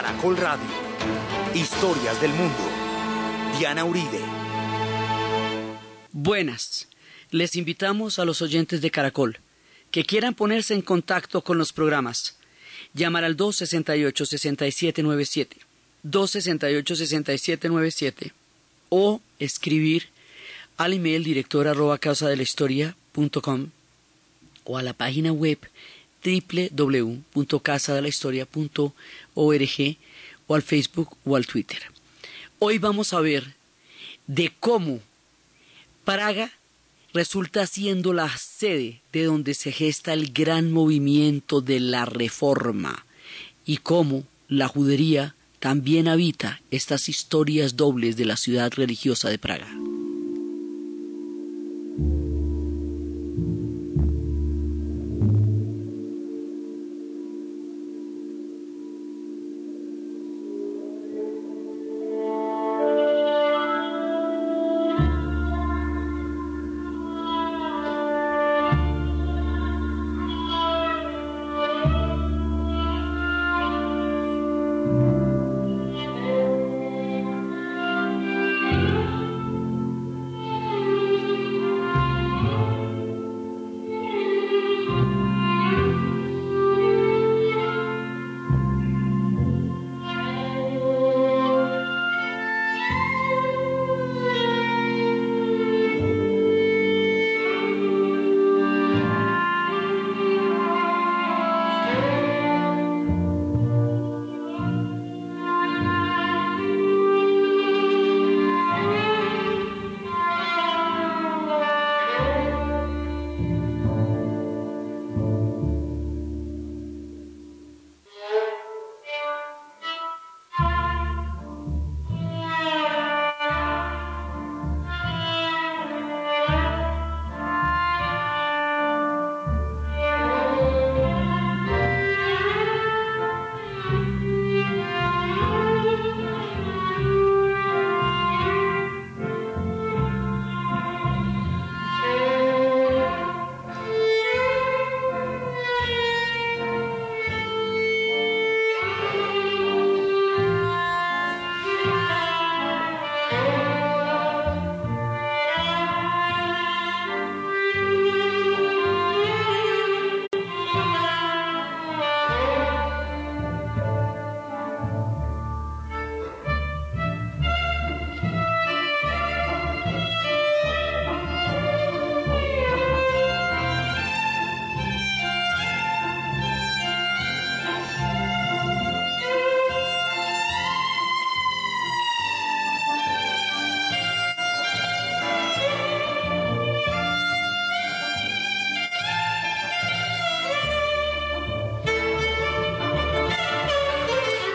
Caracol Radio. Historias del mundo. Diana Uribe. Buenas. Les invitamos a los oyentes de Caracol que quieran ponerse en contacto con los programas. Llamar al 268-6797. 268-6797. O escribir al email director arroba casa de la historia o a la página web www.casadelahistoria.org o al Facebook o al Twitter. Hoy vamos a ver de cómo Praga resulta siendo la sede de donde se gesta el gran movimiento de la reforma y cómo la judería también habita estas historias dobles de la ciudad religiosa de Praga.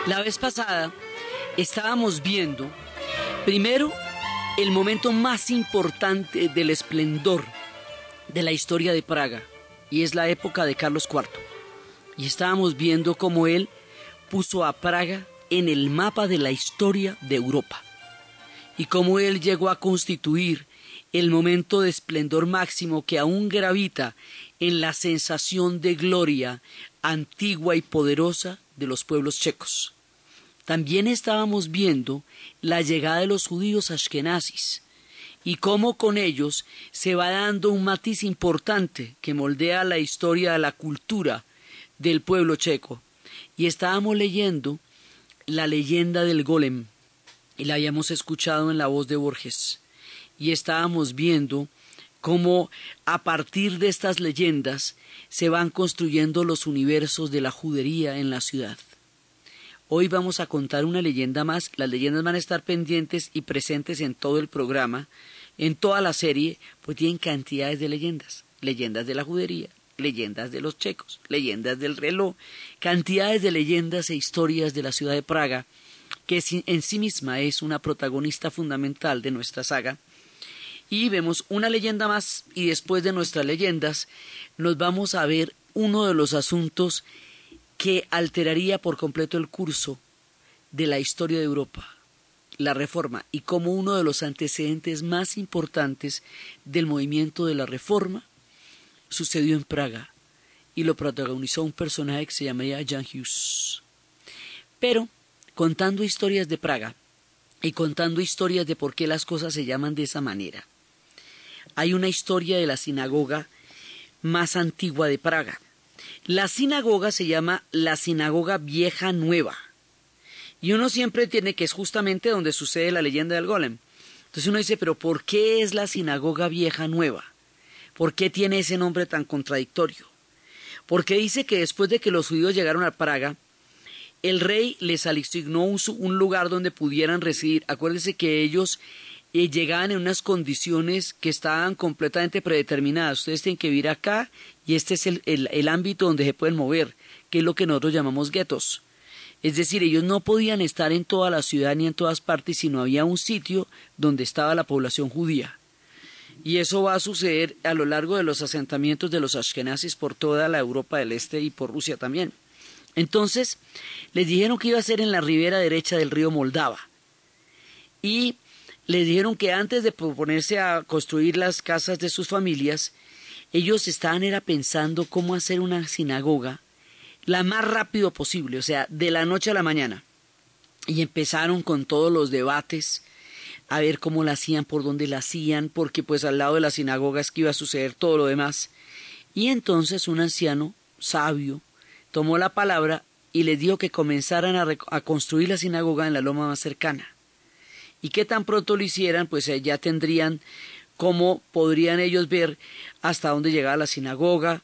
La vez pasada estábamos viendo, primero, el momento más importante del esplendor de la historia de Praga, y es la época de Carlos IV. Y estábamos viendo cómo él puso a Praga en el mapa de la historia de Europa, y cómo él llegó a constituir el momento de esplendor máximo que aún gravita en la sensación de gloria antigua y poderosa de los pueblos checos también estábamos viendo la llegada de los judíos ashkenazis y cómo con ellos se va dando un matiz importante que moldea la historia de la cultura del pueblo checo. Y estábamos leyendo la leyenda del golem y la habíamos escuchado en la voz de Borges. Y estábamos viendo cómo a partir de estas leyendas se van construyendo los universos de la judería en la ciudad. Hoy vamos a contar una leyenda más. Las leyendas van a estar pendientes y presentes en todo el programa, en toda la serie, pues tienen cantidades de leyendas. Leyendas de la judería, leyendas de los checos, leyendas del reloj, cantidades de leyendas e historias de la ciudad de Praga, que en sí misma es una protagonista fundamental de nuestra saga. Y vemos una leyenda más y después de nuestras leyendas nos vamos a ver uno de los asuntos que alteraría por completo el curso de la historia de Europa, la reforma, y como uno de los antecedentes más importantes del movimiento de la reforma sucedió en Praga y lo protagonizó un personaje que se llamaría Jan Hughes. Pero contando historias de Praga y contando historias de por qué las cosas se llaman de esa manera. Hay una historia de la sinagoga más antigua de Praga. La sinagoga se llama la sinagoga vieja nueva. Y uno siempre tiene que es justamente donde sucede la leyenda del golem. Entonces uno dice, pero ¿por qué es la sinagoga vieja nueva? ¿Por qué tiene ese nombre tan contradictorio? Porque dice que después de que los judíos llegaron a Praga, el rey les asignó un, lugar donde pudieran residir. Acuérdense que ellos eh, llegaban en unas condiciones que estaban completamente predeterminadas. Ustedes tienen que vivir acá y este es el, el ámbito donde se pueden mover, que es lo que nosotros llamamos guetos. Es decir, ellos no podían estar en toda la ciudad ni en todas partes, sino había un sitio donde estaba la población judía. Y eso va a suceder a lo largo de los asentamientos de los ashkenazis por toda la Europa del Este y por Rusia también. Entonces, les dijeron que iba a ser en la ribera derecha del río Moldava. Y les dijeron que antes de proponerse a construir las casas de sus familias, ellos estaban era pensando cómo hacer una sinagoga la más rápido posible, o sea, de la noche a la mañana. Y empezaron con todos los debates a ver cómo la hacían, por dónde la hacían, porque pues al lado de la sinagoga es que iba a suceder todo lo demás. Y entonces un anciano sabio tomó la palabra y les dijo que comenzaran a, construir la sinagoga en la loma más cercana. Y que tan pronto lo hicieran, pues eh, ya tendrían cómo podrían ellos ver hasta dónde llegaba la sinagoga,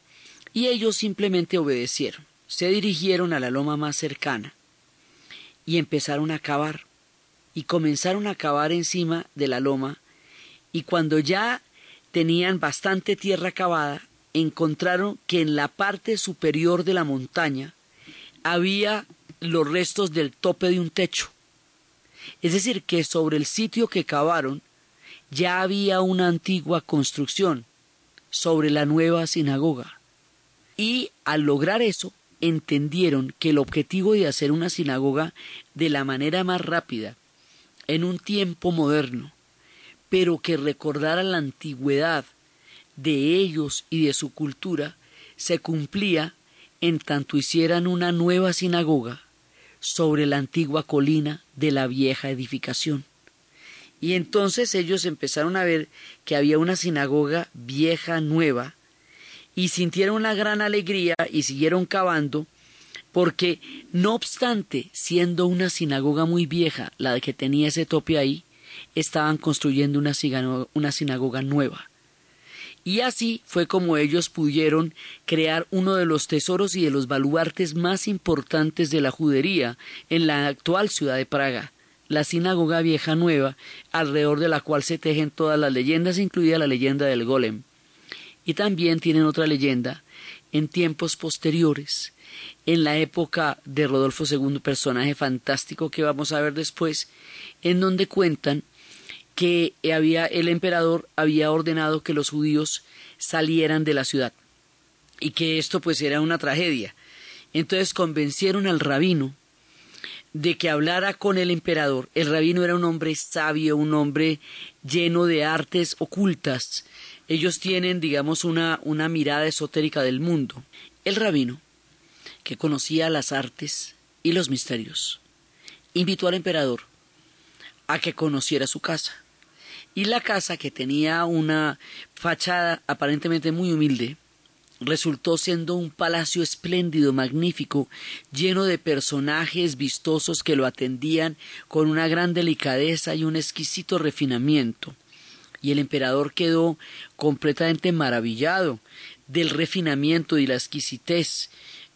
y ellos simplemente obedecieron. Se dirigieron a la loma más cercana y empezaron a cavar. Y comenzaron a cavar encima de la loma. Y cuando ya tenían bastante tierra cavada encontraron que en la parte superior de la montaña había los restos del tope de un techo. Es decir, que sobre el sitio que cavaron ya había una antigua construcción sobre la nueva sinagoga. Y al lograr eso, entendieron que el objetivo de hacer una sinagoga de la manera más rápida, en un tiempo moderno, pero que recordara la antigüedad de ellos y de su cultura, se cumplía en tanto hicieran una nueva sinagoga sobre la antigua colina de la vieja edificación. Y entonces ellos empezaron a ver que había una sinagoga vieja nueva, y sintieron una gran alegría y siguieron cavando, porque no obstante, siendo una sinagoga muy vieja, la que tenía ese tope ahí, estaban construyendo una, una sinagoga nueva. Y así fue como ellos pudieron crear uno de los tesoros y de los baluartes más importantes de la judería en la actual ciudad de Praga, la sinagoga vieja nueva, alrededor de la cual se tejen todas las leyendas, incluida la leyenda del golem. Y también tienen otra leyenda en tiempos posteriores, en la época de Rodolfo II, personaje fantástico que vamos a ver después, en donde cuentan que había el emperador había ordenado que los judíos salieran de la ciudad y que esto pues era una tragedia. Entonces convencieron al rabino de que hablara con el emperador. El rabino era un hombre sabio, un hombre lleno de artes ocultas, ellos tienen, digamos, una, una mirada esotérica del mundo. El rabino, que conocía las artes y los misterios, invitó al emperador a que conociera su casa. Y la casa, que tenía una fachada aparentemente muy humilde, resultó siendo un palacio espléndido, magnífico, lleno de personajes vistosos que lo atendían con una gran delicadeza y un exquisito refinamiento. Y el emperador quedó completamente maravillado del refinamiento y la exquisitez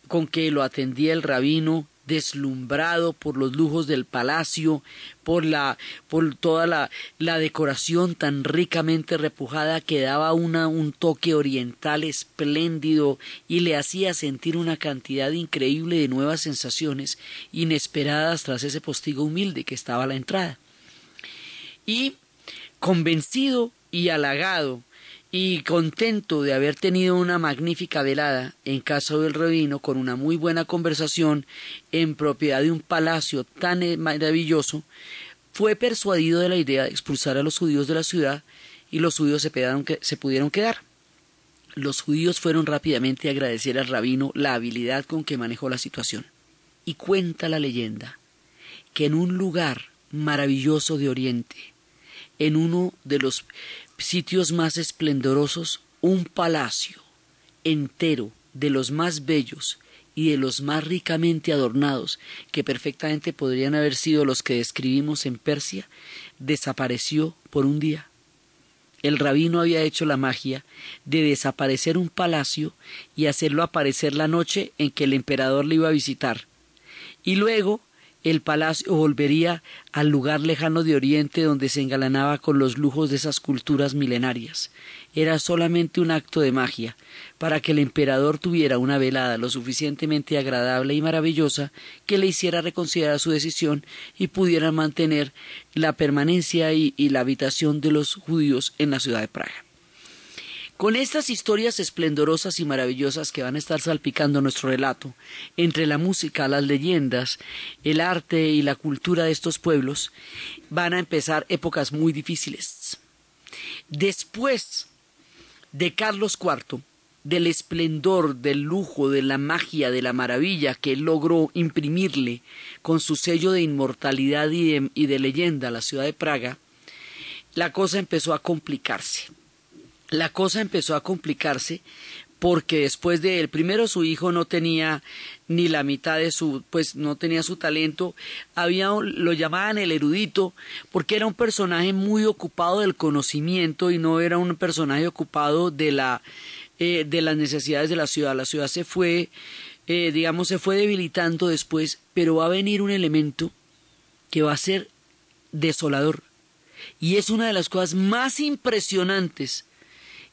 con que lo atendía el rabino deslumbrado por los lujos del palacio, por la, por toda la, la decoración tan ricamente repujada que daba una, un toque oriental espléndido y le hacía sentir una cantidad increíble de nuevas sensaciones inesperadas tras ese postigo humilde que estaba a la entrada. Y Convencido y halagado y contento de haber tenido una magnífica velada en casa del rabino con una muy buena conversación en propiedad de un palacio tan eh, maravilloso, fue persuadido de la idea de expulsar a los judíos de la ciudad y los judíos se, se pudieron quedar. Los judíos fueron rápidamente a agradecer al rabino la habilidad con que manejó la situación. Y cuenta la leyenda que en un lugar maravilloso de Oriente, en uno de los sitios más esplendorosos, un palacio entero de los más bellos y de los más ricamente adornados, que perfectamente podrían haber sido los que describimos en Persia, desapareció por un día. El rabino había hecho la magia de desaparecer un palacio y hacerlo aparecer la noche en que el emperador le iba a visitar. Y luego el palacio volvería al lugar lejano de Oriente donde se engalanaba con los lujos de esas culturas milenarias. Era solamente un acto de magia, para que el emperador tuviera una velada lo suficientemente agradable y maravillosa que le hiciera reconsiderar su decisión y pudiera mantener la permanencia y, y la habitación de los judíos en la ciudad de Praga. Con estas historias esplendorosas y maravillosas que van a estar salpicando nuestro relato, entre la música, las leyendas, el arte y la cultura de estos pueblos, van a empezar épocas muy difíciles. Después de Carlos IV, del esplendor, del lujo, de la magia, de la maravilla que él logró imprimirle con su sello de inmortalidad y de, y de leyenda a la ciudad de Praga, la cosa empezó a complicarse la cosa empezó a complicarse porque después de él, primero su hijo no tenía ni la mitad de su, pues no tenía su talento, había, lo llamaban el erudito, porque era un personaje muy ocupado del conocimiento y no era un personaje ocupado de la, eh, de las necesidades de la ciudad. La ciudad se fue, eh, digamos, se fue debilitando después, pero va a venir un elemento que va a ser desolador. Y es una de las cosas más impresionantes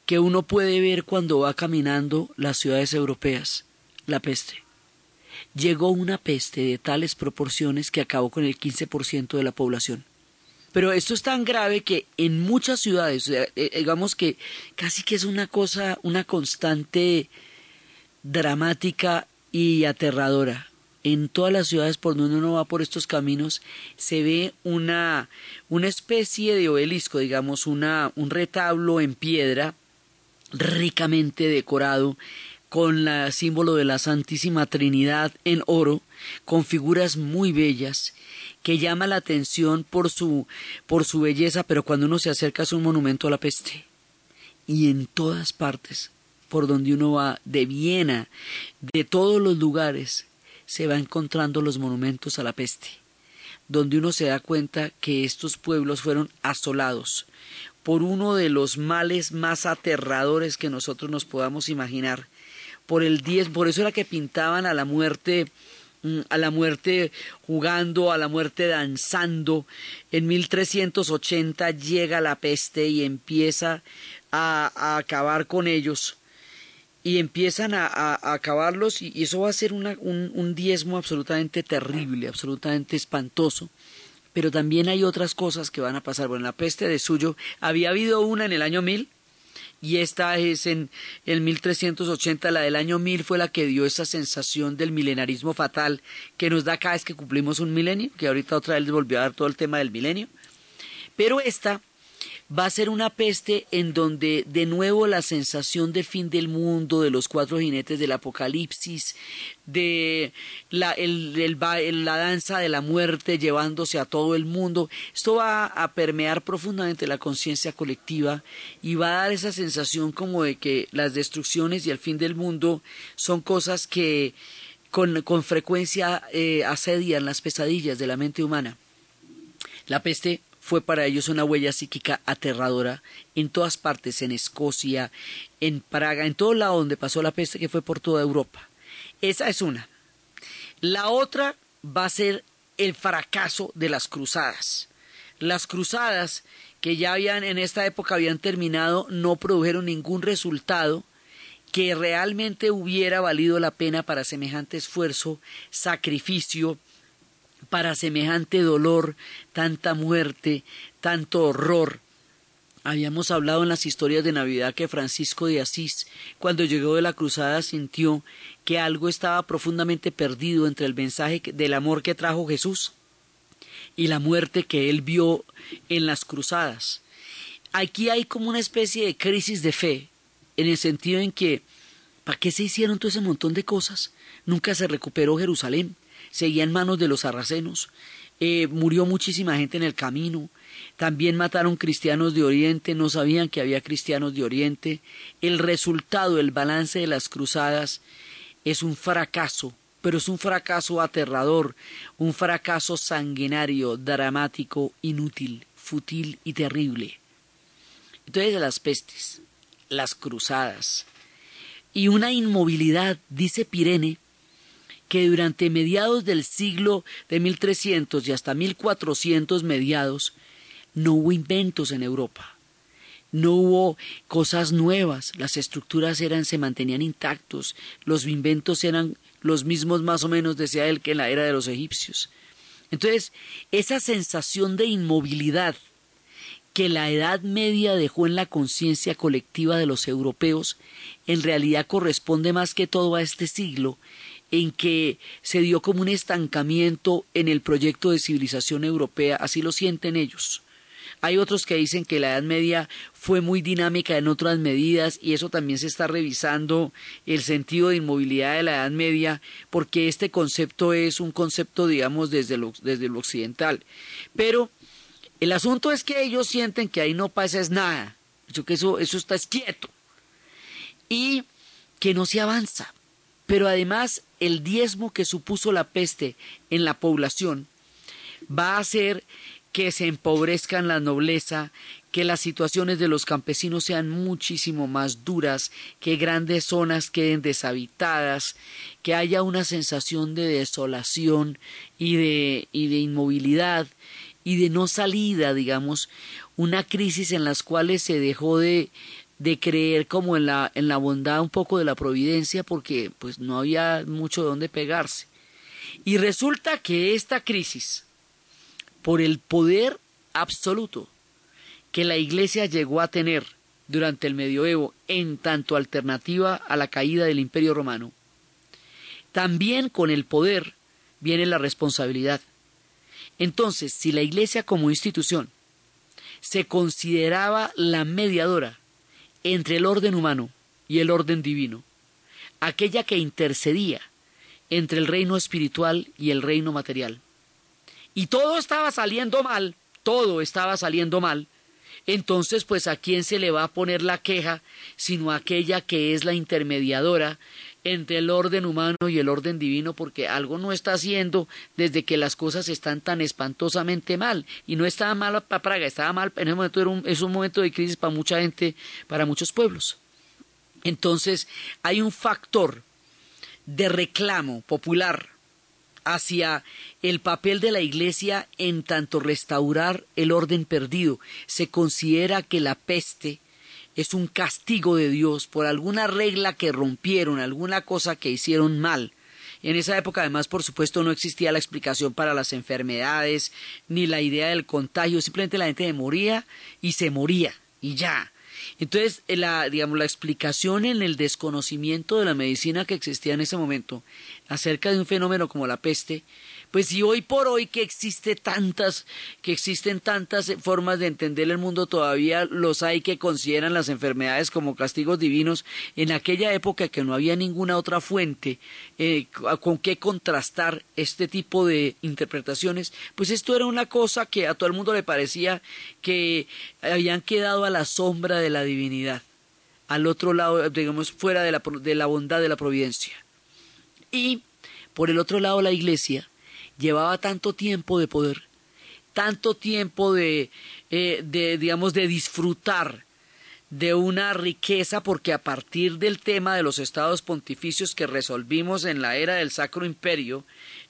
que uno puede ver cuando va caminando las ciudades europeas, la peste. Llegó una peste de tales proporciones que acabó con el 15% de la población. Pero esto es tan grave que en muchas ciudades, eh, digamos que casi que es una cosa, una constante dramática y aterradora. En todas las ciudades por donde uno va por estos caminos se ve una, una especie de obelisco, digamos, una, un retablo en piedra ricamente decorado con el símbolo de la Santísima Trinidad en oro, con figuras muy bellas, que llama la atención por su, por su belleza, pero cuando uno se acerca es un monumento a la peste. Y en todas partes, por donde uno va, de Viena, de todos los lugares, se va encontrando los monumentos a la peste, donde uno se da cuenta que estos pueblos fueron asolados, por uno de los males más aterradores que nosotros nos podamos imaginar. Por el diez, por eso era que pintaban a la muerte mm, a la muerte jugando, a la muerte danzando. En 1380 llega la peste y empieza a, acabar con ellos. Y empiezan a, acabarlos y, eso va a ser un, un diezmo absolutamente terrible, absolutamente espantoso pero también hay otras cosas que van a pasar. Bueno, la peste de Suyo había habido una en el año 1000 y esta es en el 1380, la del año 1000 fue la que dio esa sensación del milenarismo fatal que nos da cada vez que cumplimos un milenio, que ahorita otra vez volvió a dar todo el tema del milenio. Pero esta va a ser una peste en donde de nuevo la sensación de fin del mundo, de los cuatro jinetes del apocalipsis, de la, la danza de la muerte llevándose a todo el mundo, esto va a permear profundamente la conciencia colectiva y va a dar esa sensación como de que las destrucciones y el fin del mundo son cosas que con, con frecuencia eh, asedian las pesadillas de la mente humana. La peste fue para ellos una huella psíquica aterradora en todas partes, en Escocia, en Praga, en todo lado donde pasó la peste que fue por toda Europa. Esa es una. La otra va a ser el fracaso de las cruzadas. Las cruzadas que ya habían en esta época habían terminado no produjeron ningún resultado que realmente hubiera valido la pena para semejante esfuerzo, sacrificio, para semejante dolor, tanta muerte, tanto horror. Habíamos hablado en las historias de Navidad que Francisco de Asís, cuando llegó de la cruzada, sintió que algo estaba profundamente perdido entre el mensaje del amor que trajo Jesús y la muerte que él vio en las cruzadas. Aquí hay como una especie de crisis de fe, en el sentido en que, ¿para qué se hicieron todo ese montón de cosas? Nunca se recuperó Jerusalén seguía en manos de los sarracenos. eh, murió muchísima gente en el camino, también mataron cristianos de Oriente, no sabían que había cristianos de Oriente. El resultado, el balance de las cruzadas es un fracaso, pero es un fracaso aterrador, un fracaso sanguinario, dramático, inútil, fútil y terrible. Entonces las pestes, las cruzadas y una inmovilidad, dice Pirene, que durante mediados del siglo de 1300 y hasta 1400 mediados no hubo inventos en Europa. No hubo cosas nuevas, las estructuras eran, se mantenían intactos, los inventos eran los mismos más o menos, decía él, que en la era de los egipcios. Entonces, esa sensación de inmovilidad que la Edad Media dejó en la conciencia colectiva de los europeos, en realidad corresponde más que todo a este siglo en que se dio como un estancamiento en el proyecto de civilización europea, así lo sienten ellos. Hay otros que dicen que la Edad Media fue muy dinámica en otras medidas y eso también se está revisando el sentido de inmovilidad de la Edad Media porque este concepto es un concepto, digamos, desde lo, desde lo occidental. Pero el asunto es que ellos sienten que ahí no pasa es nada, que eso, eso está quieto y que no se avanza. Pero además el diezmo que supuso la peste en la población va a hacer que se empobrezcan la nobleza, que las situaciones de los campesinos sean muchísimo más duras, que grandes zonas queden deshabitadas, que haya una sensación de desolación y de, y de inmovilidad y de no salida, digamos, una crisis en las cuales se dejó de, de creer como en la, en la bondad un poco de la providencia porque pues no había mucho de dónde pegarse. Y resulta que esta crisis por el poder absoluto que la Iglesia llegó a tener durante el medioevo en tanto alternativa a la caída del Imperio Romano, también con el poder viene la responsabilidad. Entonces, si la Iglesia como institución se consideraba la mediadora entre el orden humano y el orden divino, aquella que intercedía entre el reino espiritual y el reino material, y todo estaba saliendo mal, todo estaba saliendo mal, entonces pues a quién se le va a poner la queja sino a aquella que es la intermediadora entre el orden humano y el orden divino porque algo no está haciendo desde que las cosas están tan espantosamente mal y no estaba mal para Praga, estaba mal en ese momento era un, es un momento de crisis para mucha gente, para muchos pueblos. Entonces hay un factor de reclamo popular hacia el papel de la Iglesia en tanto restaurar el orden perdido. Se considera que la peste es un castigo de Dios por alguna regla que rompieron, alguna cosa que hicieron mal. En esa época, además, por supuesto, no existía la explicación para las enfermedades, ni la idea del contagio, simplemente la gente moría y se moría, y ya. Entonces, la, digamos, la explicación en el desconocimiento de la medicina que existía en ese momento acerca de un fenómeno como la peste, pues si hoy por hoy que existe tantas, que existen tantas formas de entender el mundo, todavía los hay que consideran las enfermedades como castigos divinos, en aquella época que no había ninguna otra fuente eh, con qué contrastar este tipo de interpretaciones, pues esto era una cosa que a todo el mundo le parecía que habían quedado a la sombra de la divinidad, al otro lado, digamos, fuera de la, de la bondad de la providencia. Y por el otro lado la iglesia llevaba tanto tiempo de poder, tanto tiempo de, eh, de, digamos, de disfrutar de una riqueza, porque a partir del tema de los estados pontificios que resolvimos en la era del Sacro Imperio,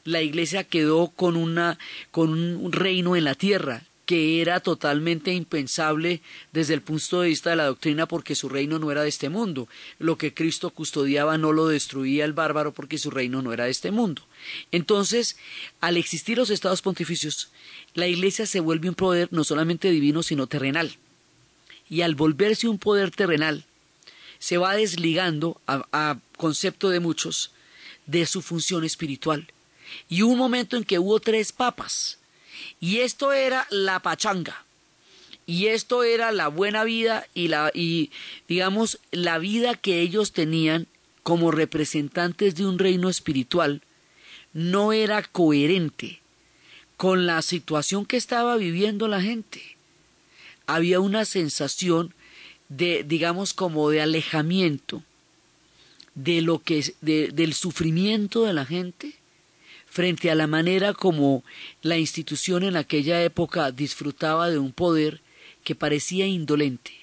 la Iglesia quedó con, una, con un reino en la tierra, que era totalmente impensable desde el punto de vista de la doctrina porque su reino no era de este mundo. Lo que Cristo custodiaba no lo destruía el bárbaro porque su reino no era de este mundo. Entonces, al existir los estados pontificios, la Iglesia se vuelve un poder no solamente divino, sino terrenal. Y al volverse un poder terrenal, se va desligando, a, concepto de muchos, de su función espiritual. Y hubo un momento en que hubo tres papas, y esto era la pachanga. Y esto era la buena vida y la y digamos la vida que ellos tenían como representantes de un reino espiritual no era coherente con la situación que estaba viviendo la gente. Había una sensación de, digamos, como de alejamiento de lo que del sufrimiento de la gente frente a la manera como la institución en aquella época disfrutaba de un poder que parecía indolente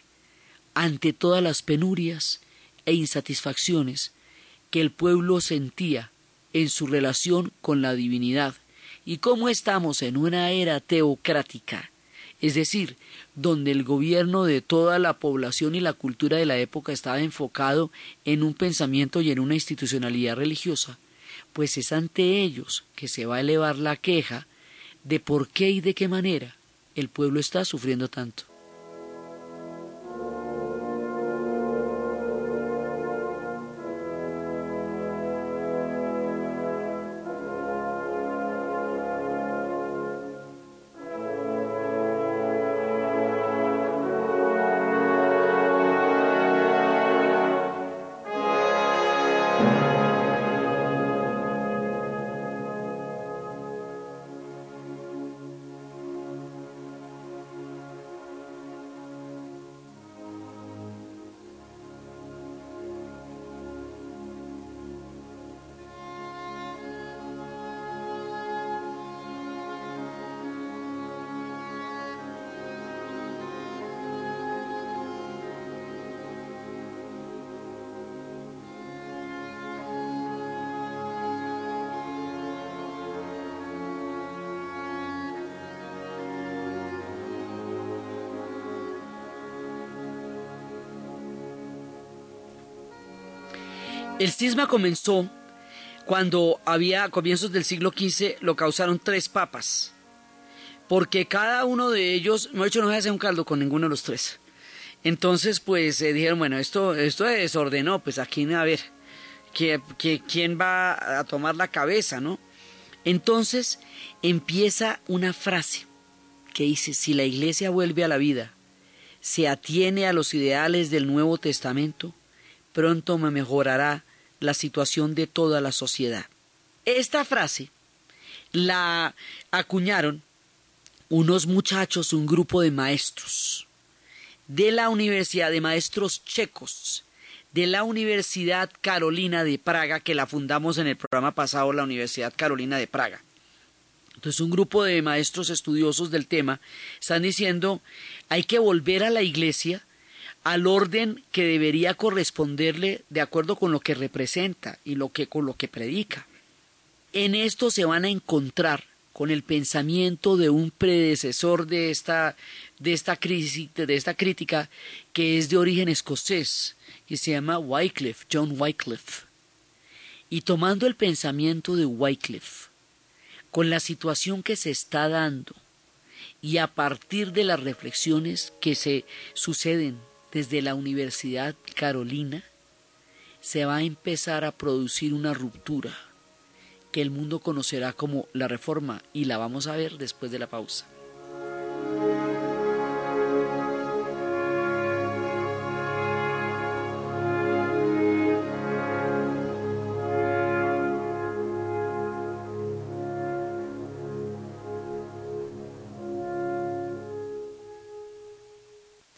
ante todas las penurias e insatisfacciones que el pueblo sentía en su relación con la divinidad y cómo estamos en una era teocrática, es decir, donde el gobierno de toda la población y la cultura de la época estaba enfocado en un pensamiento y en una institucionalidad religiosa, pues es ante ellos que se va a elevar la queja de por qué y de qué manera el pueblo está sufriendo tanto. El cisma comenzó cuando había a comienzos del siglo XV lo causaron tres papas, porque cada uno de ellos, no he hecho, no se hace un caldo con ninguno de los tres. Entonces, pues se dijeron, bueno, esto, esto desordenó, pues aquí a ver, que, quién va a tomar la cabeza, ¿no? Entonces empieza una frase que dice, si la iglesia vuelve a la vida, se atiene a los ideales del Nuevo Testamento, pronto me mejorará la situación de toda la sociedad. Esta frase la acuñaron unos muchachos, un grupo de maestros de la Universidad de Maestros Checos, de la Universidad Carolina de Praga, que la fundamos en el programa pasado, la Universidad Carolina de Praga. Entonces un grupo de maestros estudiosos del tema están diciendo hay que volver a la iglesia al orden que debería corresponderle de acuerdo con lo que representa y lo que con lo que predica. En esto se van a encontrar con el pensamiento de un predecesor de esta de esta crisis de esta crítica que es de origen escocés y se llama Wycliffe, John Wycliffe. Y tomando el pensamiento de Wycliffe con la situación que se está dando y a partir de las reflexiones que se suceden desde la Universidad Carolina, se va a empezar a producir una ruptura que el mundo conocerá como la reforma y la vamos a ver después de la pausa.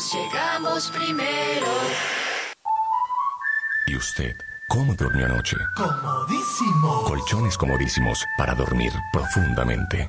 Llegamos primero. ¿Y usted? ¿Cómo durmió anoche? Comodísimo. Colchones comodísimos para dormir profundamente.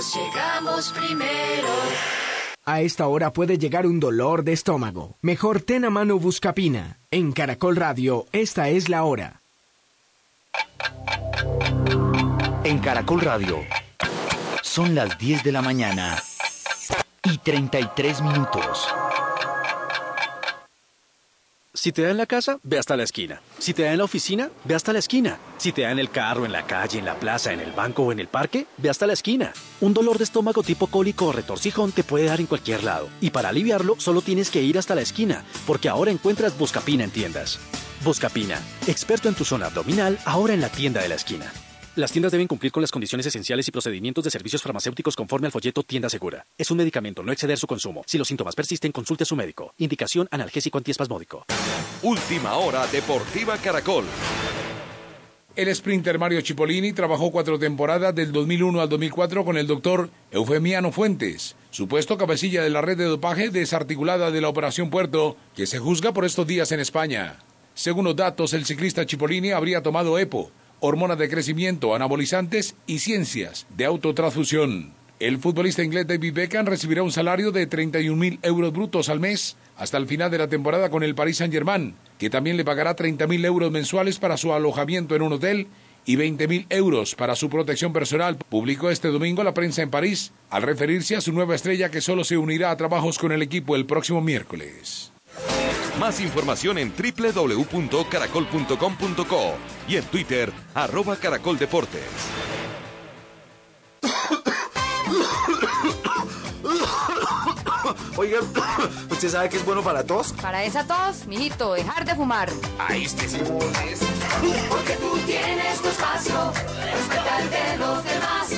Llegamos primero. A esta hora puede llegar un dolor de estómago. Mejor ten a mano Buscapina. En Caracol Radio, esta es la hora. En Caracol Radio, son las 10 de la mañana y 33 minutos. Si te da en la casa, ve hasta la esquina. Si te da en la oficina, ve hasta la esquina. Si te da en el carro, en la calle, en la plaza, en el banco o en el parque, ve hasta la esquina. Un dolor de estómago tipo cólico o retorcijón te puede dar en cualquier lado. Y para aliviarlo, solo tienes que ir hasta la esquina, porque ahora encuentras Buscapina en tiendas. Buscapina, experto en tu zona abdominal, ahora en la tienda de la esquina. Las tiendas deben cumplir con las condiciones esenciales y procedimientos de servicios farmacéuticos conforme al folleto Tienda Segura. Es un medicamento, no exceder su consumo. Si los síntomas persisten, consulte a su médico. Indicación analgésico antiespasmódico. Última hora Deportiva Caracol. El sprinter Mario Cipollini trabajó cuatro temporadas del 2001 al 2004 con el doctor Eufemiano Fuentes, supuesto cabecilla de la red de dopaje desarticulada de la Operación Puerto, que se juzga por estos días en España. Según los datos, el ciclista Cipollini habría tomado EPO, hormonas de crecimiento, anabolizantes y ciencias de autotransfusión. El futbolista inglés David Beckham recibirá un salario de 31 mil euros brutos al mes hasta el final de la temporada con el Paris Saint-Germain, que también le pagará 30 mil euros mensuales para su alojamiento en un hotel y 20 mil euros para su protección personal, publicó este domingo la prensa en París, al referirse a su nueva estrella que solo se unirá a trabajos con el equipo el próximo miércoles. Más información en www.caracol.com.co y en Twitter, arroba caracoldeportes. Oiga, ¿usted sabe que es bueno para tos? Para esa tos, mijito, dejar de fumar. Ahí este sí. Porque tú tienes tu espacio, respeta el de los demás.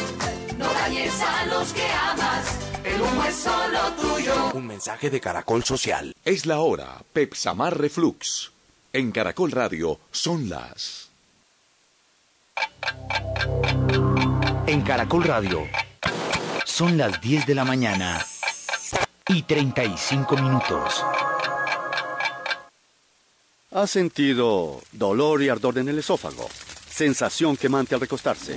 No dañes a los que amas, es solo tuyo. Un mensaje de Caracol Social. Es la hora, Pepsamar Reflux. En Caracol Radio son las... En Caracol Radio, son las 10 de la mañana y 35 minutos. ¿Ha sentido dolor y ardor en el esófago? Sensación quemante al recostarse.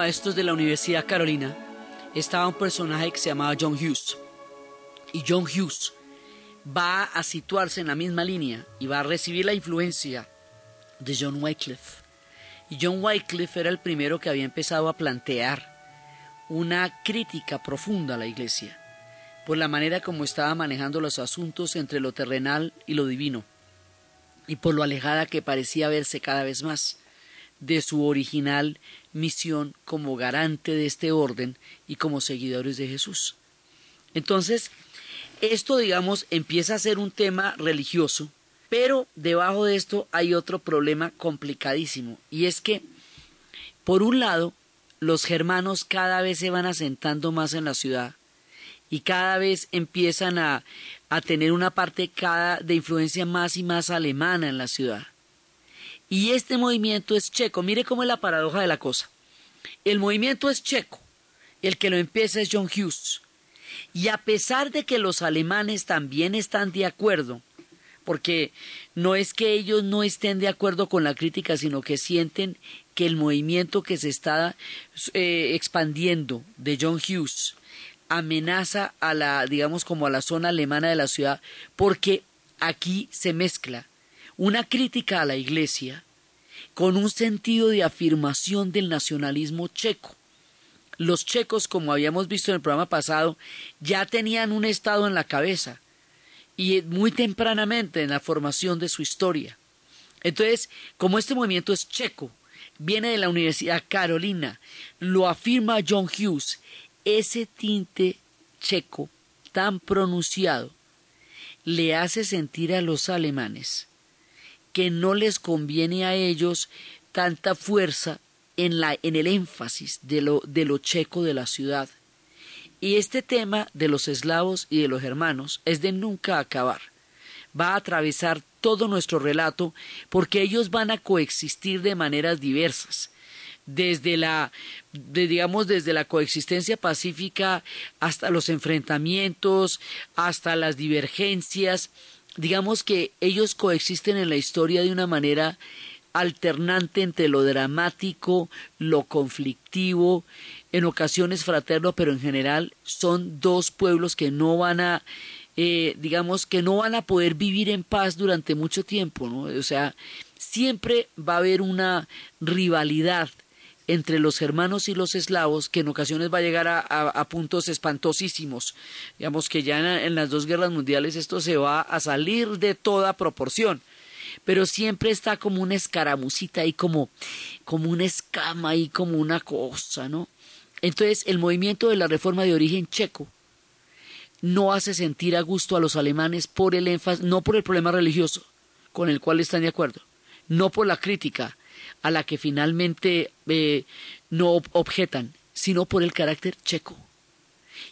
Maestros de la Universidad Carolina estaba un personaje que se llamaba John Hughes. Y John Hughes va a situarse en la misma línea y va a recibir la influencia de John Wycliffe. Y John Wycliffe era el primero que había empezado a plantear una crítica profunda a la iglesia por la manera como estaba manejando los asuntos entre lo terrenal y lo divino y por lo alejada que parecía verse cada vez más de su original misión como garante de este orden y como seguidores de Jesús. Entonces, esto, digamos, empieza a ser un tema religioso, pero debajo de esto hay otro problema complicadísimo, y es que, por un lado, los germanos cada vez se van asentando más en la ciudad y cada vez empiezan a, a tener una parte cada, de influencia más y más alemana en la ciudad. Y este movimiento es checo. Mire cómo es la paradoja de la cosa. El movimiento es checo. El que lo empieza es John Hughes. Y a pesar de que los alemanes también están de acuerdo, porque no es que ellos no estén de acuerdo con la crítica, sino que sienten que el movimiento que se está eh, expandiendo de John Hughes amenaza a la, digamos, como a la zona alemana de la ciudad, porque aquí se mezcla una crítica a la Iglesia con un sentido de afirmación del nacionalismo checo. Los checos, como habíamos visto en el programa pasado, ya tenían un Estado en la cabeza y muy tempranamente en la formación de su historia. Entonces, como este movimiento es checo, viene de la Universidad Carolina, lo afirma John Hughes, ese tinte checo tan pronunciado le hace sentir a los alemanes que no les conviene a ellos tanta fuerza en, la, en el énfasis de lo, de lo checo de la ciudad. Y este tema de los eslavos y de los germanos es de nunca acabar. Va a atravesar todo nuestro relato porque ellos van a coexistir de maneras diversas desde la digamos desde la coexistencia pacífica hasta los enfrentamientos hasta las divergencias digamos que ellos coexisten en la historia de una manera alternante entre lo dramático, lo conflictivo, en ocasiones fraterno, pero en general son dos pueblos que no van a, eh, digamos, que no van a poder vivir en paz durante mucho tiempo, ¿no? O sea, siempre va a haber una rivalidad entre los germanos y los eslavos, que en ocasiones va a llegar a, puntos espantosísimos. Digamos que ya en, las dos guerras mundiales esto se va a salir de toda proporción. Pero siempre está como una escaramucita ahí, como, como una escama ahí, como una cosa, ¿no? Entonces, el movimiento de la reforma de origen checo no hace sentir a gusto a los alemanes por el énfasis, no por el problema religioso, con el cual están de acuerdo, no por la crítica, a la que finalmente eh, no objetan, sino por el carácter checo.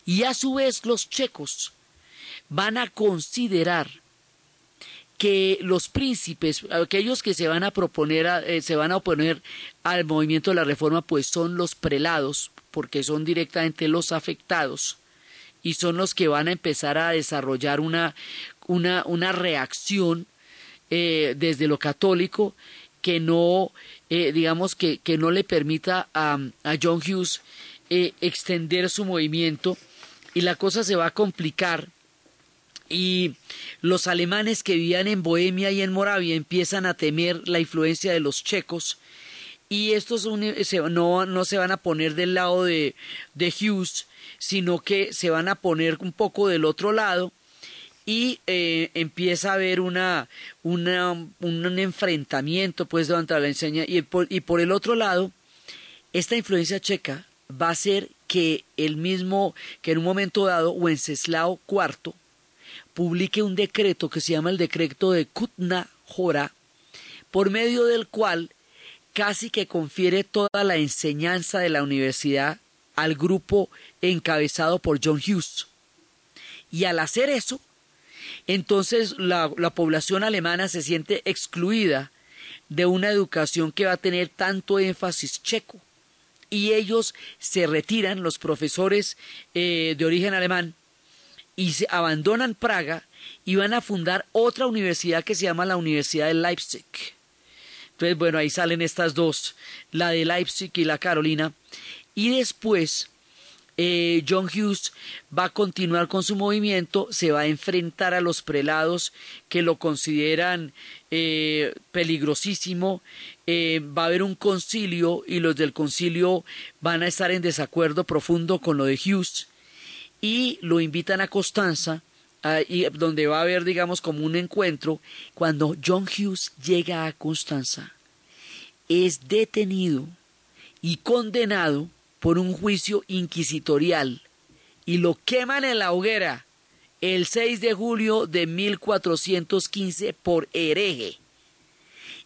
Y a su vez los checos van a considerar que los príncipes, aquellos que se van a proponer, eh, se van a oponer al movimiento de la reforma, pues son los prelados, porque son directamente los afectados y son los que van a empezar a desarrollar una, una, una reacción eh, desde lo católico que no eh, digamos, que, que, no le permita a, a John Hughes eh, extender su movimiento y la cosa se va a complicar y los alemanes que vivían en Bohemia y en Moravia empiezan a temer la influencia de los checos y estos no, no se van a poner del lado de, de Hughes, sino que se van a poner un poco del otro lado y eh, empieza a haber una, una, un enfrentamiento pues durante la enseña y por, y por el otro lado esta influencia checa va a ser que el mismo que en un momento dado Wenceslao IV publique un decreto que se llama el decreto de Kutna Hora por medio del cual casi que confiere toda la enseñanza de la universidad al grupo encabezado por John Hughes. Y al hacer eso, entonces la, población alemana se siente excluida de una educación que va a tener tanto énfasis checo. Y ellos se retiran, los profesores eh, de origen alemán, y se abandonan Praga y van a fundar otra universidad que se llama la Universidad de Leipzig. Entonces, bueno, ahí salen estas dos, la de Leipzig y la Carolina. Y después eh, John Hughes va a continuar con su movimiento, se va a enfrentar a los prelados que lo consideran eh, peligrosísimo, eh, va a haber un concilio y los del concilio van a estar en desacuerdo profundo con lo de Hughes y lo invitan a Constanza, donde va a haber, digamos, como un encuentro. Cuando John Hughes llega a Constanza, es detenido y condenado por un juicio inquisitorial y lo queman en la hoguera el 6 de julio de 1415 por hereje.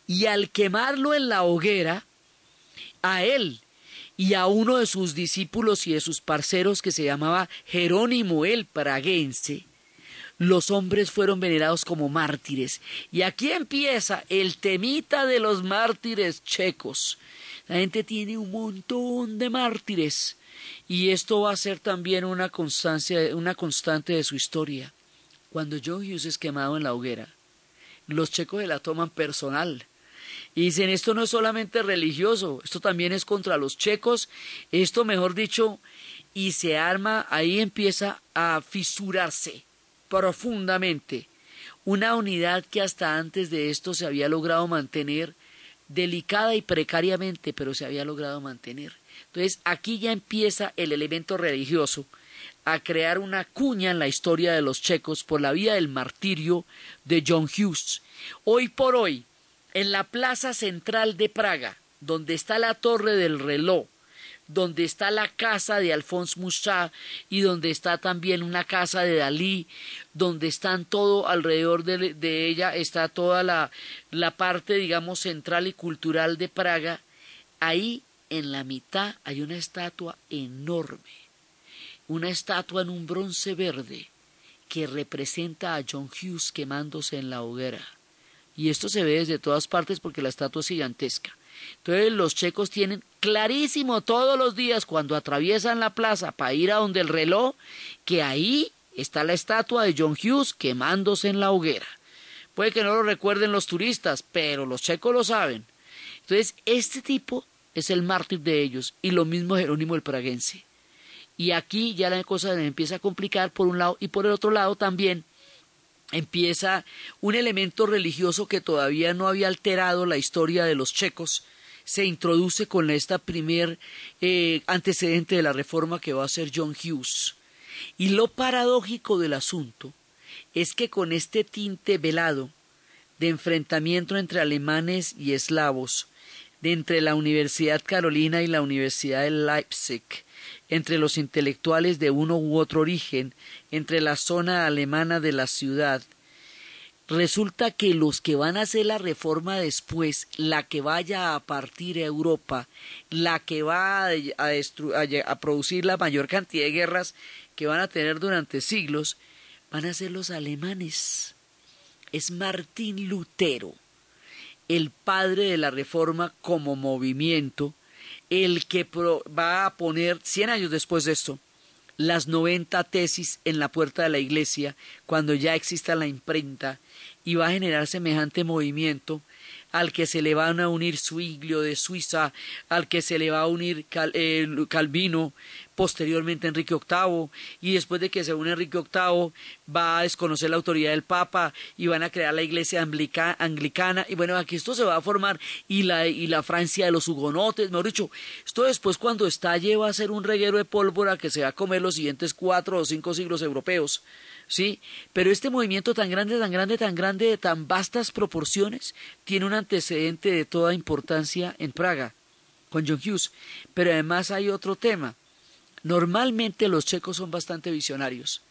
Y al quemarlo en la hoguera, a él y a uno de sus discípulos y de sus parceros que se llamaba Jerónimo el Praguense, los hombres fueron venerados como mártires. Y aquí empieza el temita de los mártires checos, la gente tiene un montón de mártires y esto va a ser también una constancia, una constante de su historia. Cuando John es quemado en la hoguera, los checos se la toman personal. Y dicen, esto no es solamente religioso, esto también es contra los checos, esto mejor dicho, y se arma, ahí empieza a fisurarse profundamente una unidad que hasta antes de esto se había logrado mantener delicada y precariamente, pero se había logrado mantener. Entonces aquí ya empieza el elemento religioso a crear una cuña en la historia de los checos por la vía del martirio de John Hughes. Hoy por hoy, en la plaza central de Praga, donde está la torre del reloj, donde está la casa de Alphonse Mucha y donde está también una casa de Dalí, donde están todo alrededor de, de ella, está toda la, la parte, digamos, central y cultural de Praga. Ahí en la mitad hay una estatua enorme, una estatua en un bronce verde que representa a John Hughes quemándose en la hoguera. Y esto se ve desde todas partes porque la estatua es gigantesca. Entonces los checos tienen clarísimo todos los días cuando atraviesan la plaza para ir a donde el reloj, que ahí está la estatua de John Hughes quemándose en la hoguera. Puede que no lo recuerden los turistas, pero los checos lo saben. Entonces, este tipo es el mártir de ellos, y lo mismo Jerónimo el Praguense. Y aquí ya la cosa empieza a complicar por un lado, y por el otro lado también empieza un elemento religioso que todavía no había alterado la historia de los checos, se introduce con esta primer eh, antecedente de la reforma que va a ser John Hughes. Y lo paradójico del asunto es que con este tinte velado de enfrentamiento entre alemanes y eslavos, de entre la Universidad Carolina y la Universidad de Leipzig, entre los intelectuales de uno u otro origen, entre la zona alemana de la ciudad, resulta que los que van a hacer la reforma después, la que vaya a partir a Europa, la que va a, producir la mayor cantidad de guerras que van a tener durante siglos, van a ser los alemanes. Es Martín Lutero, el padre de la reforma como movimiento, el que va a poner, cien años después de esto, las noventa tesis en la puerta de la iglesia, cuando ya exista la imprenta, y va a generar semejante movimiento al que se le van a unir Suiglio de Suiza, al que se le va a unir eh, Calvino, posteriormente Enrique VIII, y después de que se une Enrique VIII va a desconocer la autoridad del Papa y van a crear la iglesia anglicana, y bueno, aquí esto se va a formar, y la, y la Francia de los hugonotes, mejor dicho, esto después cuando estalle va a ser un reguero de pólvora que se va a comer los siguientes cuatro o cinco siglos europeos. ¿Sí? Pero este movimiento tan grande, tan grande, tan grande, de tan vastas proporciones, tiene un antecedente de toda importancia en Praga, con John Hughes. Pero además hay otro tema. Normalmente los checos son bastante visionarios.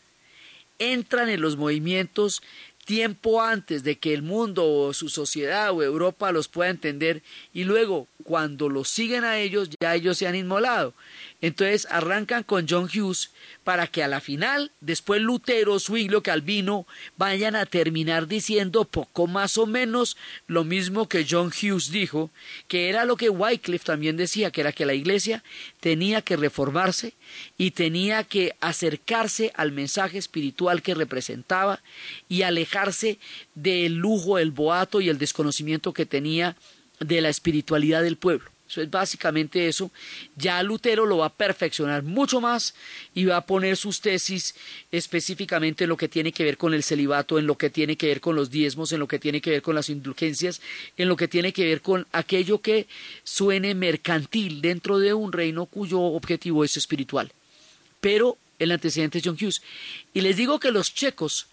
Entran en los movimientos tiempo antes de que el mundo o su sociedad o Europa los pueda entender y luego cuando los siguen a ellos ya ellos se han inmolado. Entonces arrancan con John Hughes para que a la final, después Lutero, Zwinglio, Calvino vayan a terminar diciendo poco más o menos lo mismo que John Hughes dijo, que era lo que Wycliffe también decía, que era que la iglesia tenía que reformarse y tenía que acercarse al mensaje espiritual que representaba y alejarse del lujo, el boato y el desconocimiento que tenía de la espiritualidad del pueblo. Eso es básicamente eso. Ya Lutero lo va a perfeccionar mucho más y va a poner sus tesis específicamente en lo que tiene que ver con el celibato, en lo que tiene que ver con los diezmos, en lo que tiene que ver con las indulgencias, en lo que tiene que ver con aquello que suene mercantil dentro de un reino cuyo objetivo es espiritual. Pero el antecedente es John Hughes. Y les digo que los checos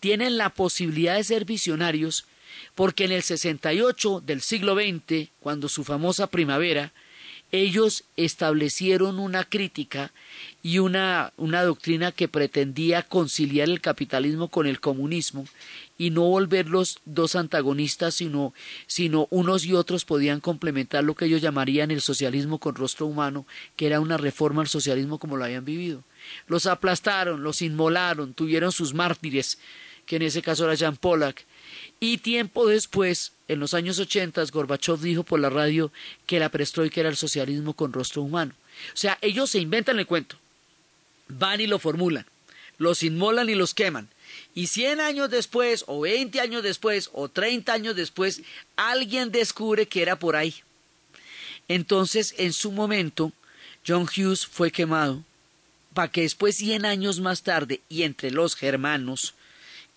tienen la posibilidad de ser visionarios porque en el 68 del siglo XX, cuando su famosa primavera, ellos establecieron una crítica y una, una, doctrina que pretendía conciliar el capitalismo con el comunismo y no volverlos dos antagonistas, sino, sino unos y otros podían complementar lo que ellos llamarían el socialismo con rostro humano, que era una reforma al socialismo como lo habían vivido. Los aplastaron, los inmolaron, tuvieron sus mártires, que en ese caso era Jean Pollack, y tiempo después, en los años 80, Gorbachev dijo por la radio que la perestroika era el socialismo con rostro humano. O sea, ellos se inventan el cuento, van y lo formulan, los inmolan y los queman. Y 100 años después, o 20 años después, o 30 años después, alguien descubre que era por ahí. Entonces, en su momento, John Hughes fue quemado, para que después, 100 años más tarde, y entre los germanos,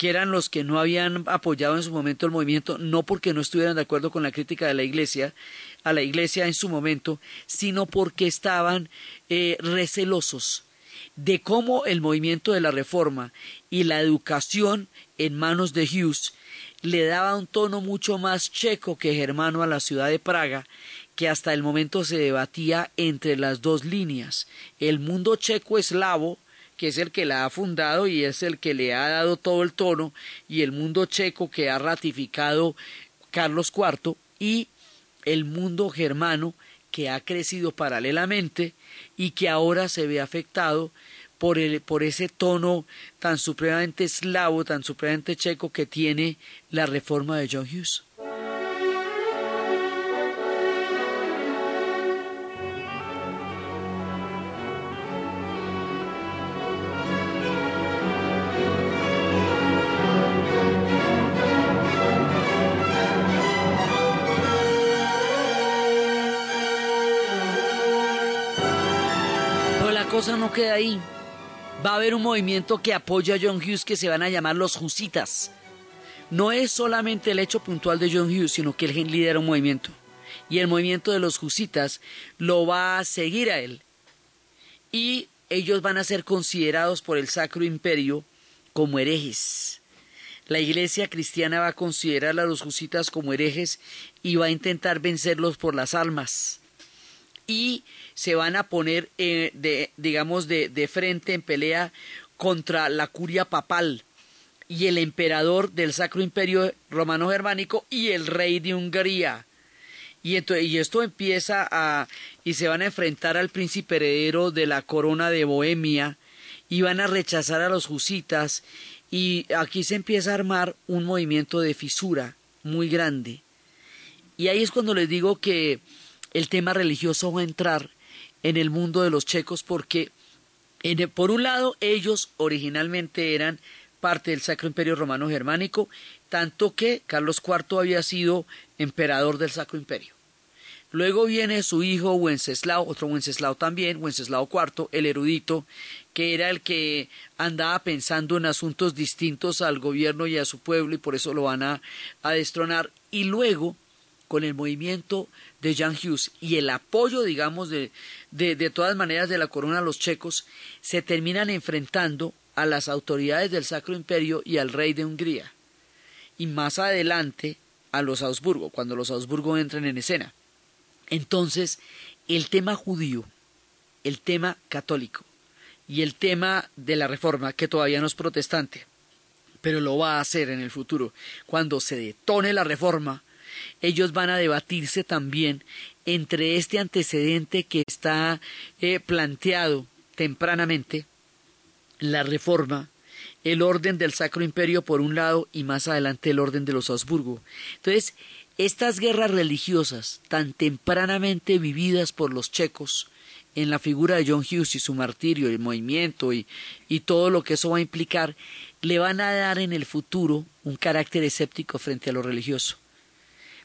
que eran los que no habían apoyado en su momento el movimiento, no porque no estuvieran de acuerdo con la crítica de la Iglesia, a la Iglesia en su momento, sino porque estaban eh, recelosos de cómo el movimiento de la Reforma y la educación en manos de Hughes le daba un tono mucho más checo que germano a la ciudad de Praga que hasta el momento se debatía entre las dos líneas, el mundo checo eslavo, que es el que la ha fundado y es el que le ha dado todo el tono, y el mundo checo que ha ratificado Carlos IV, y el mundo germano que ha crecido paralelamente y que ahora se ve afectado por, el, por ese tono tan supremamente eslavo, tan supremamente checo que tiene la reforma de John Hughes. Queda ahí. Va a haber un movimiento que apoya a John Hughes que se van a llamar los Husitas. No es solamente el hecho puntual de John Hughes, sino que él lidera un movimiento. Y el movimiento de los Husitas lo va a seguir a él. Y ellos van a ser considerados por el Sacro Imperio como herejes. La iglesia cristiana va a considerar a los Husitas como herejes y va a intentar vencerlos por las almas. Y se van a poner, eh, de, digamos, de, de frente en pelea contra la curia papal y el emperador del Sacro Imperio Romano Germánico y el rey de Hungría. Y, entonces, y esto empieza a... y se van a enfrentar al príncipe heredero de la corona de Bohemia y van a rechazar a los husitas y aquí se empieza a armar un movimiento de fisura muy grande. Y ahí es cuando les digo que el tema religioso va a entrar en el mundo de los checos porque en, por un lado ellos originalmente eran parte del Sacro Imperio Romano Germánico, tanto que Carlos IV había sido emperador del Sacro Imperio. Luego viene su hijo Wenceslao, otro Wenceslao también, Wenceslao IV, el erudito, que era el que andaba pensando en asuntos distintos al gobierno y a su pueblo y por eso lo van a, a destronar. Y luego, con el movimiento de Jan Hughes y el apoyo, digamos, de, de, de todas maneras de la corona a los checos, se terminan enfrentando a las autoridades del Sacro Imperio y al rey de Hungría. Y más adelante a los Augsburgo, cuando los Augsburgo entran en escena. Entonces, el tema judío, el tema católico y el tema de la reforma, que todavía no es protestante, pero lo va a hacer en el futuro, cuando se detone la reforma, ellos van a debatirse también entre este antecedente que está eh, planteado tempranamente, la reforma, el orden del Sacro Imperio por un lado y más adelante el orden de los Habsburgo. Entonces, estas guerras religiosas tan tempranamente vividas por los checos en la figura de John Hughes y su martirio, el movimiento y, y todo lo que eso va a implicar, le van a dar en el futuro un carácter escéptico frente a lo religioso.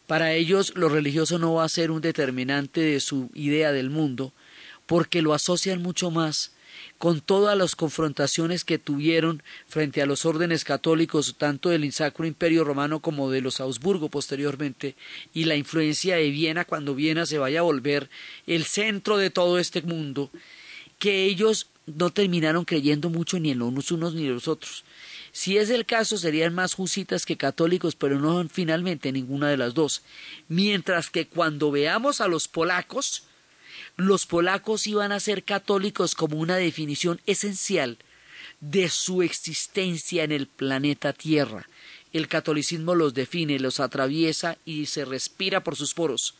Para ellos lo religioso no va a ser un determinante de su idea del mundo, porque lo asocian mucho más con todas las confrontaciones que tuvieron frente a los órdenes católicos, tanto del Sacro Imperio Romano como de los Augsburgo posteriormente, y la influencia de Viena cuando Viena se vaya a volver el centro de todo este mundo, que ellos no terminaron creyendo mucho ni en los unos ni en los otros. Si es el caso, serían más husitas que católicos, pero no finalmente ninguna de las dos. Mientras que cuando veamos a los polacos, los polacos iban a ser católicos como una definición esencial de su existencia en el planeta Tierra. El catolicismo los define, los atraviesa y se respira por sus poros.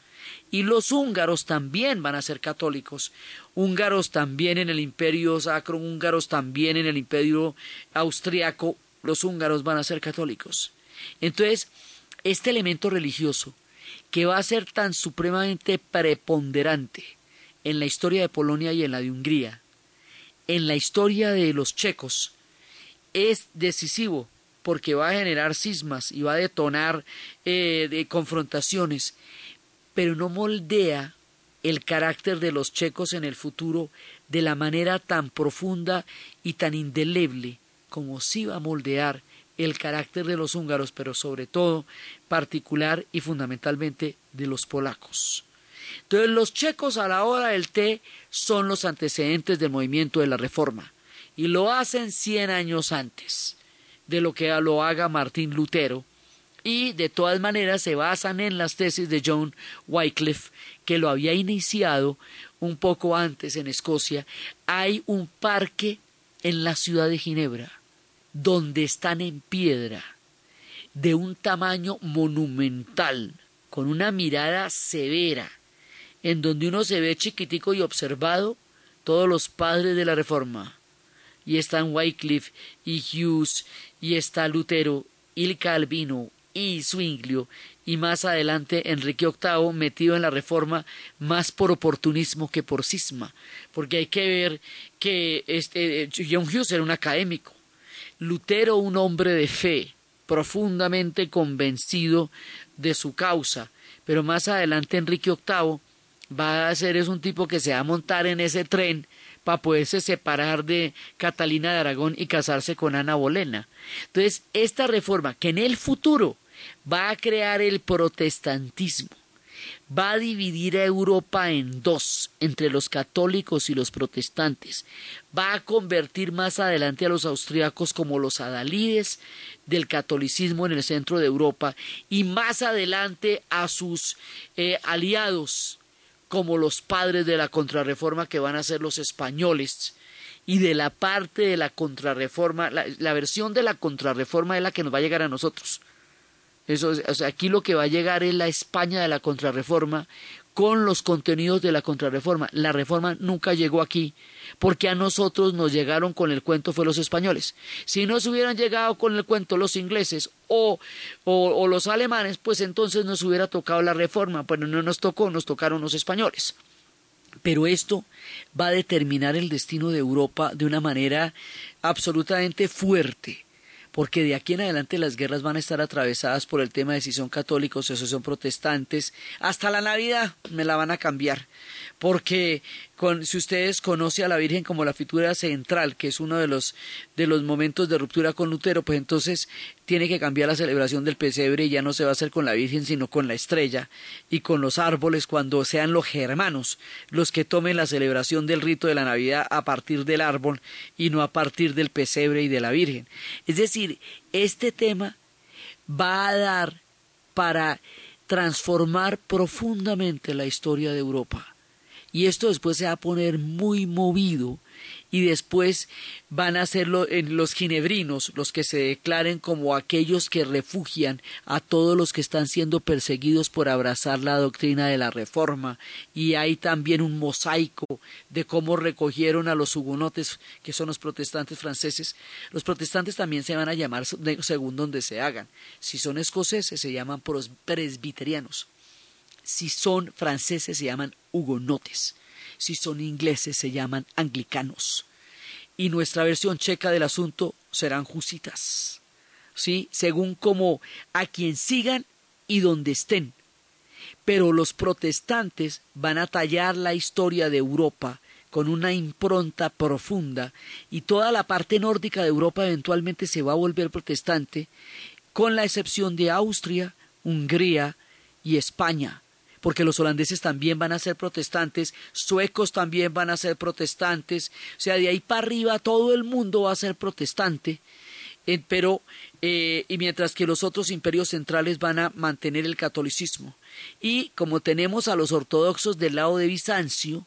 Y los húngaros también van a ser católicos. Húngaros también en el imperio sacro, húngaros también en el imperio austriaco, los húngaros van a ser católicos. Entonces, este elemento religioso, que va a ser tan supremamente preponderante en la historia de Polonia y en la de Hungría, en la historia de los checos, es decisivo porque va a generar cismas y va a detonar eh, de confrontaciones, pero no moldea el carácter de los checos en el futuro de la manera tan profunda y tan indeleble como sí va a moldear el carácter de los húngaros, pero sobre todo particular y fundamentalmente de los polacos. Entonces los checos a la hora del té son los antecedentes del movimiento de la reforma y lo hacen cien años antes de lo que lo haga Martín Lutero y de todas maneras se basan en las tesis de John Wycliffe, que lo había iniciado un poco antes en Escocia. Hay un parque en la ciudad de Ginebra, donde están en piedra, de un tamaño monumental, con una mirada severa, en donde uno se ve chiquitico y observado todos los padres de la Reforma. Y están Wycliffe y Hughes, y está Lutero, y Calvino, y Zwinglio, y más adelante Enrique VIII metido en la reforma más por oportunismo que por cisma, porque hay que ver que este, eh, John Hughes era un académico, Lutero un hombre de fe, profundamente convencido de su causa, pero más adelante Enrique VIII va a ser es un tipo que se va a montar en ese tren para poderse separar de Catalina de Aragón y casarse con Ana Bolena. Entonces, esta reforma que en el futuro va a crear el protestantismo, va a dividir a Europa en dos, entre los católicos y los protestantes, va a convertir más adelante a los austriacos como los adalides del catolicismo en el centro de Europa y más adelante a sus eh, aliados como los padres de la contrarreforma que van a ser los españoles y de la parte de la contrarreforma, la versión de la contrarreforma es la que nos va a llegar a nosotros. Eso, o sea, aquí lo que va a llegar es la España de la contrarreforma con los contenidos de la contrarreforma. La reforma nunca llegó aquí porque a nosotros nos llegaron con el cuento fue los españoles. Si nos hubieran llegado con el cuento los ingleses o, o, o los alemanes, pues entonces nos hubiera tocado la reforma, pero no nos tocó, nos tocaron los españoles. Pero esto va a determinar el destino de Europa de una manera absolutamente fuerte porque de aquí en adelante las guerras van a estar atravesadas por el tema de si son católicos o si son protestantes. Hasta la Navidad me la van a cambiar, porque si ustedes conocen a la Virgen como la figura central, que es uno de los, de los momentos de ruptura con Lutero, pues entonces tiene que cambiar la celebración del pesebre y ya no se va a hacer con la Virgen, sino con la estrella y con los árboles cuando sean los germanos los que tomen la celebración del rito de la Navidad a partir del árbol y no a partir del pesebre y de la Virgen. Es decir, este tema va a dar para transformar profundamente la historia de Europa y esto después se va a poner muy movido y después van a ser los ginebrinos los que se declaren como aquellos que refugian a todos los que están siendo perseguidos por abrazar la doctrina de la reforma. Y hay también un mosaico de cómo recogieron a los hugonotes que son los protestantes franceses. Los protestantes también se van a llamar según donde se hagan. Si son escoceses se llaman presbiterianos si son franceses se llaman hugonotes, si son ingleses se llaman anglicanos. Y nuestra versión checa del asunto serán jusitas, ¿sí? Según como a quien sigan y donde estén. Pero los protestantes van a tallar la historia de Europa con una impronta profunda y toda la parte nórdica de Europa eventualmente se va a volver protestante, con la excepción de Austria, Hungría y España porque los holandeses también van a ser protestantes, suecos también van a ser protestantes, o sea, de ahí para arriba todo el mundo va a ser protestante, pero eh, y mientras que los otros imperios centrales van a mantener el catolicismo. Y como tenemos a los ortodoxos del lado de Bizancio,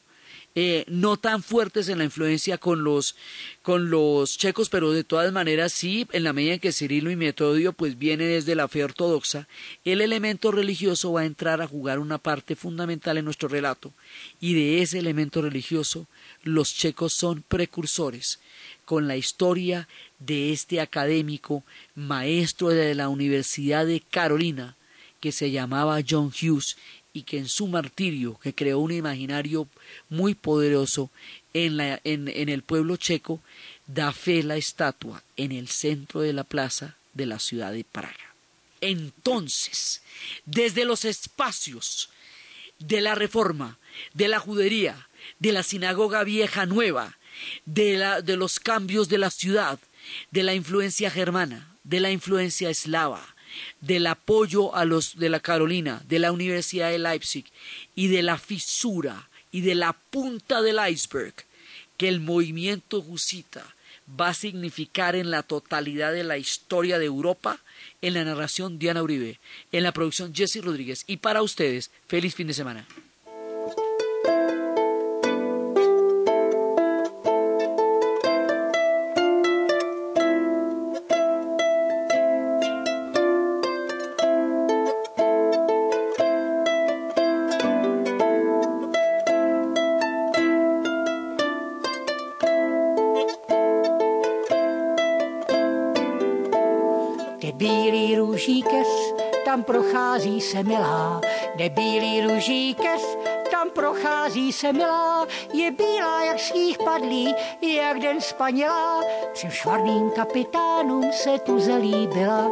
eh, no tan fuertes en la influencia con los, con los checos, pero de todas maneras sí, en la medida en que Cirilo y Metodio pues vienen desde la fe ortodoxa, el elemento religioso va a entrar a jugar una parte fundamental en nuestro relato, y de ese elemento religioso los checos son precursores con la historia de este académico maestro de la Universidad de Carolina, que se llamaba John Hughes y que en su martirio, que creó un imaginario muy poderoso en, el pueblo checo, da fe la estatua en el centro de la plaza de la ciudad de Praga. Entonces, desde los espacios de la reforma, de la judería, de la sinagoga vieja nueva, de los cambios de la ciudad, de la influencia germana, de la influencia eslava, del apoyo a los de la Carolina, de la Universidad de Leipzig y de la fisura y de la punta del iceberg que el movimiento jusita va a significar en la totalidad de la historia de Europa, en la narración Diana Uribe, en la producción Jesse Rodríguez. Y para ustedes, feliz fin de semana. Se milá. Kde bílý růžíkes, tam prochází se milá. Je bílá jak sníh padlý, jak den spanělá. Třem švarným kapitánům se tu zalíbila.